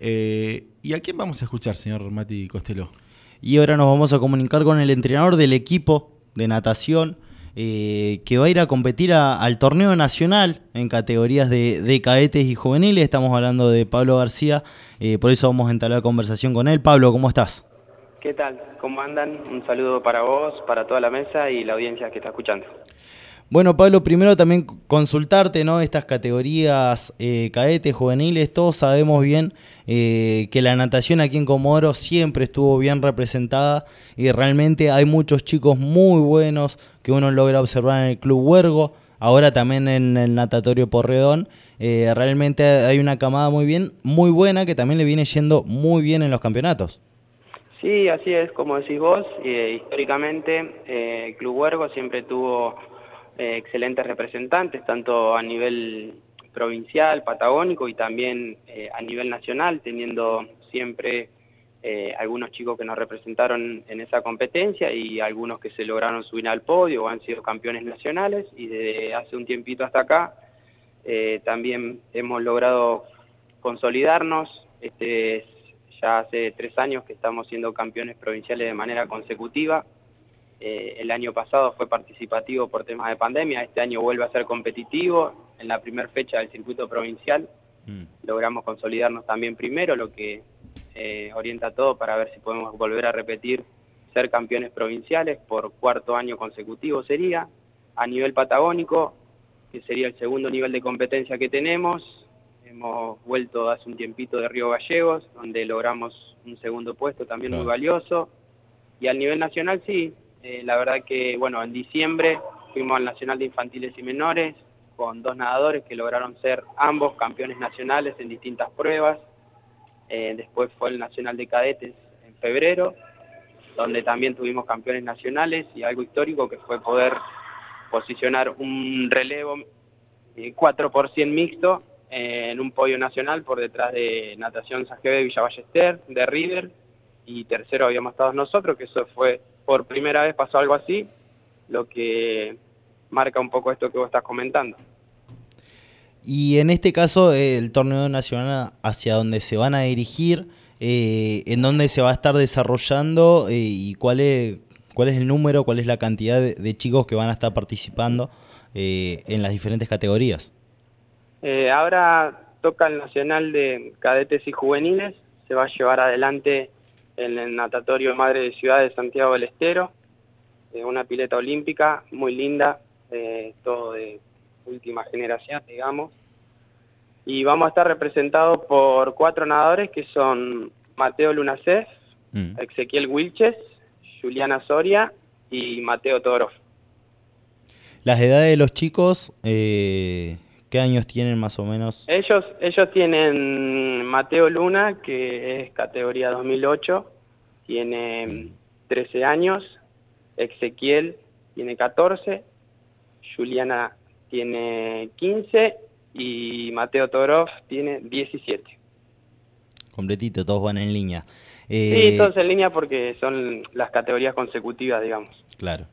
Eh, ¿Y a quién vamos a escuchar, señor Mati Costello? Y ahora nos vamos a comunicar con el entrenador del equipo de natación eh, que va a ir a competir al torneo nacional en categorías de, cadetes y juveniles. Estamos hablando de Pablo García, eh, por eso vamos a entablar conversación con él. Pablo, ¿cómo estás? ¿Qué tal? ¿Cómo andan? Un saludo para vos, para toda la mesa y la audiencia que está escuchando. Bueno, Pablo, primero también consultarte, ¿no? Estas categorías eh, cadetes, juveniles, todos sabemos bien eh, que la natación aquí en Comodoro siempre estuvo bien representada y realmente hay muchos chicos muy buenos que uno logra observar en el Club Huergo, ahora también en el Natatorio Porredón. Eh, realmente hay una camada muy bien, muy buena que también le viene yendo muy bien en los campeonatos. Sí, así es, como decís vos, históricamente el Club Huergo siempre tuvo eh, excelentes representantes, tanto a nivel provincial, patagónico y también eh, a nivel nacional, teniendo siempre eh, algunos chicos que nos representaron en esa competencia y algunos que se lograron subir al podio o han sido campeones nacionales y desde hace un tiempito hasta acá también hemos logrado consolidarnos. Este ya hace tres años que estamos siendo campeones provinciales de manera consecutiva eh, el año pasado fue participativo por temas de pandemia, este año vuelve a ser competitivo. En la primera fecha del circuito provincial mm. logramos consolidarnos también primero, lo que eh, orienta todo para ver si podemos volver a repetir ser campeones provinciales por cuarto año consecutivo sería. A nivel patagónico, que sería el segundo nivel de competencia que tenemos, hemos vuelto hace un tiempito de Río Gallegos, donde logramos un segundo puesto también muy valioso. Y al nivel nacional sí, eh, la verdad que, bueno, en diciembre fuimos al Nacional de Infantiles y Menores con dos nadadores que lograron ser ambos campeones nacionales en distintas pruebas. Eh, después fue el Nacional de Cadetes en febrero, donde también tuvimos campeones nacionales y algo histórico que fue poder posicionar un relevo 4 por 100 mixto en un podio nacional por detrás de Natación Sajeve de Villa de River, y tercero habíamos estado nosotros, que eso fue por primera vez pasó algo así, lo que marca un poco esto que vos estás comentando. Y en este caso, el torneo nacional hacia dónde se van a dirigir, eh, en dónde se va a estar desarrollando eh, y cuál es, cuál es el número, cuál es la cantidad de, chicos que van a estar participando eh, en las diferentes categorías. ahora toca el Nacional de Cadetes y Juveniles, se va a llevar adelante en el natatorio Madre de Ciudad de Santiago del Estero, eh, una pileta olímpica muy linda, eh, todo de última generación, digamos. Y vamos a estar representados por cuatro nadadores que son Mateo Lunacef, mm. Ezequiel Wilches, Juliana Soria y Mateo Toro. Las edades de los chicos, eh, ¿qué años tienen más o menos? Ellos, ellos tienen Mateo Luna, que es categoría 2008, tiene 13 años, Ezequiel tiene 14, Juliana tiene 15 y Mateo Torov tiene 17. Completito, todos van en línea. sí, eh, todos en línea porque son las categorías consecutivas, digamos. Claro.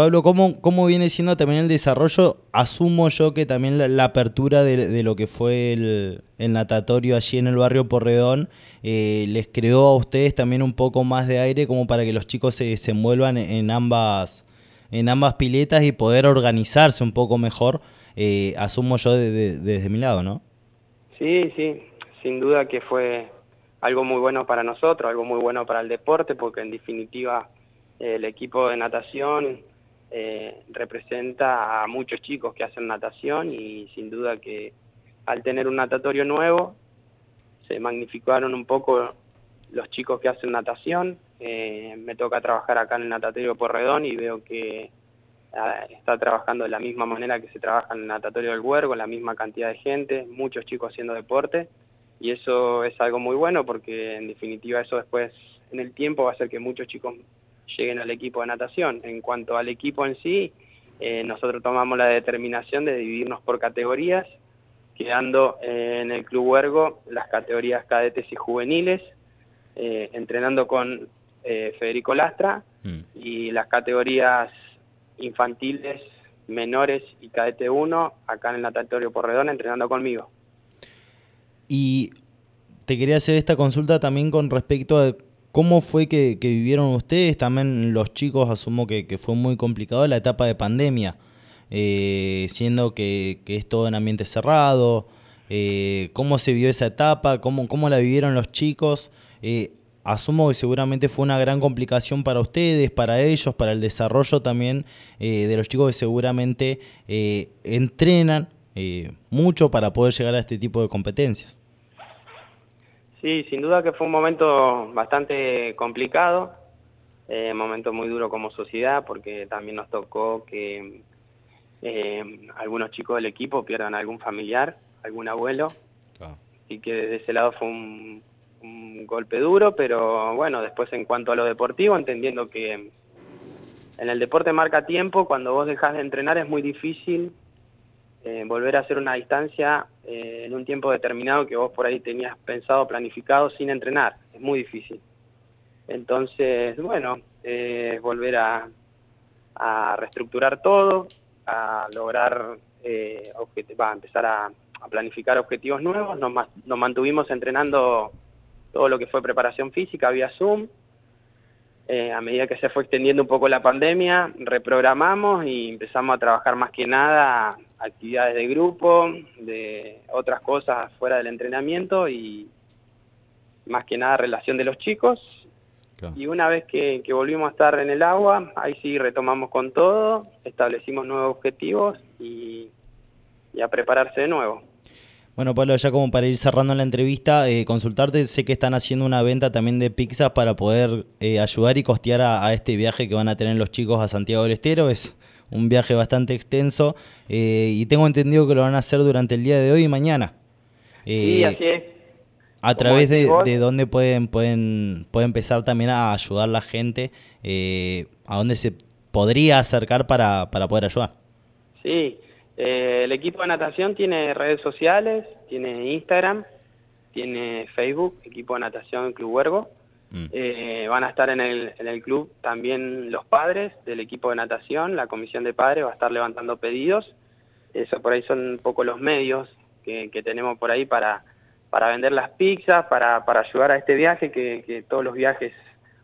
Pablo, ¿cómo, ¿cómo viene siendo también el desarrollo? Asumo yo que también la, apertura de, lo que fue el, natatorio allí en el barrio Porredón eh, les creó a ustedes también un poco más de aire como para que los chicos se, se envuelvan en ambas, en ambas piletas y poder organizarse un poco mejor, eh, asumo yo desde mi lado, ¿no? Sí, sí, sin duda que fue algo muy bueno para nosotros, algo muy bueno para el deporte, porque en definitiva el equipo de natación eh, representa a muchos chicos que hacen natación y sin duda que al tener un natatorio nuevo se magnificaron un poco los chicos que hacen natación. Eh, me toca trabajar acá en el natatorio Porredón y veo que ah, está trabajando de la misma manera que se trabaja en el natatorio del Huergo, la misma cantidad de gente, muchos chicos haciendo deporte y eso es algo muy bueno porque en definitiva eso después en el tiempo va a hacer que muchos chicos lleguen al equipo de natación. En cuanto al equipo en sí, eh, nosotros tomamos la determinación de dividirnos por categorías, quedando eh, en el Club Huergo las categorías cadetes y juveniles, eh, entrenando con Federico Lastra, mm. y las categorías infantiles, menores y cadete 1, acá en el natatorio Porredón, entrenando conmigo. Y te quería hacer esta consulta también con respecto a cómo fue que, vivieron ustedes, también los chicos, asumo que, fue muy complicado la etapa de pandemia, eh, siendo que, es todo en ambiente cerrado, eh, cómo se vio esa etapa, cómo, la vivieron los chicos. Eh, asumo que seguramente fue una gran complicación para ustedes, para ellos, para el desarrollo también de los chicos que seguramente entrenan mucho para poder llegar a este tipo de competencias. Sí, sin duda que fue un momento bastante complicado, eh, momento muy duro como sociedad, porque también nos tocó que eh, algunos chicos del equipo pierdan algún familiar, algún abuelo, y que desde ese lado fue un, golpe duro, pero bueno, después en cuanto a lo deportivo, entendiendo que en el deporte marca tiempo, cuando vos dejas de entrenar es muy difícil eh, volver a hacer una distancia eh, en un tiempo determinado que vos por ahí tenías pensado, planificado sin entrenar. Es muy difícil. Entonces, bueno, eh, volver a, reestructurar todo, a lograr, va, a empezar a, planificar objetivos nuevos. Nos, nos mantuvimos entrenando todo lo que fue preparación física vía Zoom. Eh, a medida que se fue extendiendo un poco la pandemia, reprogramamos y empezamos a trabajar más que nada actividades de grupo, de otras cosas fuera del entrenamiento y más que nada relación de los chicos. Y una vez que, volvimos a estar en el agua, ahí sí retomamos con todo, establecimos nuevos objetivos y a prepararse de nuevo. Bueno, Pablo, ya como para ir cerrando la entrevista, eh, consultarte, sé que están haciendo una venta también de pizzas para poder eh, ayudar y costear a, este viaje que van a tener los chicos a Santiago del Estero. Es un viaje bastante extenso eh, y tengo entendido que lo van a hacer durante el día de hoy y mañana. sí, así es. A través de, de, dónde pueden, pueden, pueden empezar también a ayudar la gente, a dónde se podría acercar para, para poder ayudar. Sí, eh, el equipo de natación tiene redes sociales, tiene Instagram, tiene Facebook, equipo de natación Club Huergo. Mm. Eh, van a estar en el, en el club también los padres del equipo de natación, la comisión de padres va a estar levantando pedidos. Eso por ahí son un poco los medios que, tenemos por ahí para, para vender las pizzas, para, para ayudar a este viaje, que, que todos los viajes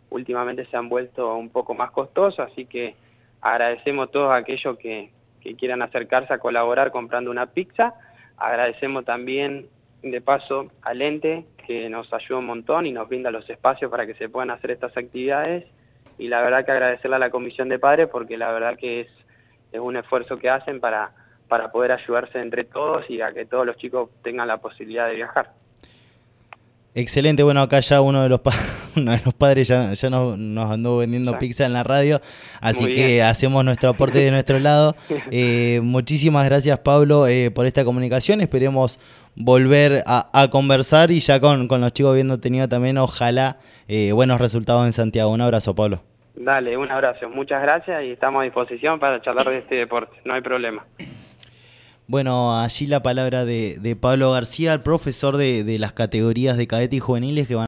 últimamente se han vuelto un poco más costosos, así que agradecemos todos aquellos que, que quieran acercarse a colaborar comprando una pizza. Agradecemos también, de paso, al ente que nos ayuda un montón y nos brinda los espacios para que se puedan hacer estas actividades. Y la verdad que agradecerle a la Comisión de Padres porque la verdad que es, es un esfuerzo que hacen para, para poder ayudarse entre todos y a que todos los chicos tengan la posibilidad de viajar. Excelente, bueno, acá ya uno de los, de los padres ya, ya nos, nos, andó vendiendo pizza en la radio, así que hacemos nuestro aporte de nuestro lado. Eh, muchísimas gracias Pablo eh, por esta comunicación, esperemos volver a, conversar y ya con, con, los chicos habiendo tenido también, ojalá, eh, buenos resultados en Santiago. Un abrazo Pablo. Dale, un abrazo, muchas gracias y estamos a disposición para charlar de este deporte, no hay problema. Bueno, allí la palabra de, de Pablo García, el profesor de, de las categorías de cadete y juveniles que van